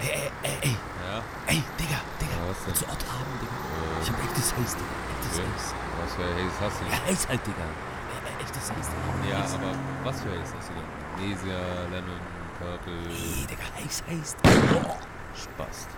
Ey, ey, ey, ey. Ja? Ey, Digga, Digga. Ja, was denn? Zu Ort haben, Digga. Äh, Ich hab echtes Haze, Digga. Echtes okay. Haze. Was für Haze hast du Ja, denn? Haze halt, Digga. Echtes Haze, Digga. Ja, Haze. aber was für Haze hast du denn? Magnesia, Lemon, Purple, Nee, Digga, Haze, Haze. Oh. Spast.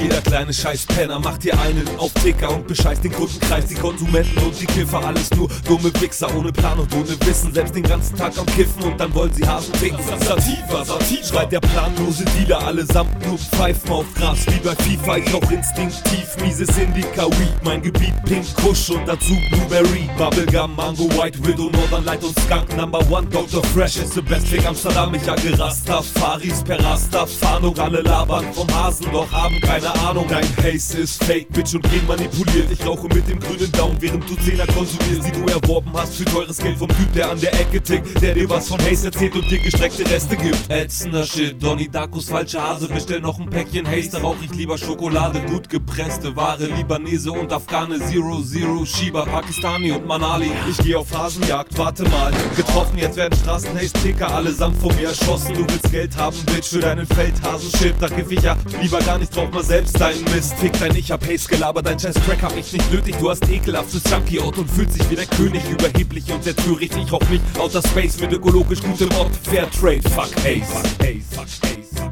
Jeder kleine Scheißpenner macht hier einen auf Ticker und bescheißt den Kundenkreis, die Konsumenten und die Kiffer. Alles nur dumme Wichser ohne Plan und ohne Wissen. Selbst den ganzen Tag am Kiffen und dann wollen sie Hasen ficken. Sativa, Sativa, schreit der planlose Dealer. Allesamt nur Pfeifen auf Gras, wie bei FIFA. Ich auch instinktiv, mieses Indica Weed. Mein Gebiet Pink Kush und dazu Blueberry. Bubblegum, Mango, White Widow, Northern Light und Skunk. Number One, Dr. Fresh is the best Fick Amsterdam. Ich jage Rastafaris per Rastafahndung. Alle labern vom Hasen, doch haben keine Ahnung. Dein Haze ist fake, Bitch und genmanipuliert. Ich rauche mit dem grünen Daumen, während du Zehner konsumierst, die du erworben hast für teures Geld vom Typ, der an der Ecke tickt, der dir was von Haze erzählt und dir gestreckte Reste gibt. Ätzender Shit, Donny Darkus falsche Hase, bestell noch ein Päckchen Haze, da rauch ich lieber Schokolade, gut gepresste Ware, Libanese und Afghane, Zero Zero, Shiba, Pakistani und Manali. Ich geh auf Hasenjagd, warte mal, getroffen, jetzt werden Straßen Haze Ticker allesamt von mir erschossen. Du willst Geld haben, Bitch, für deinen Feldhasen-Shit, da gib ich ja lieber gar nicht drauf, mal selbst deinen Mist. Fick dein Ich hab Haze gelabert, dein Crack hab ich nicht nötig, du hast ekelhaftes Junkie-Out und fühlst dich wie der König, überheblich und sehr töricht. Ich rauch nicht Outer Space mit ökologisch gutem Ort, Fair Trade, fuck Haze. Fuck Haze, fuck Haze.